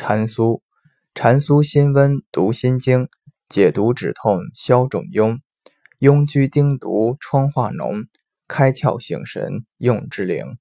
蟾酥蟾酥辛温毒心经解毒止痛消肿痈。痈疽丁毒疮化脓开窍醒神用之灵。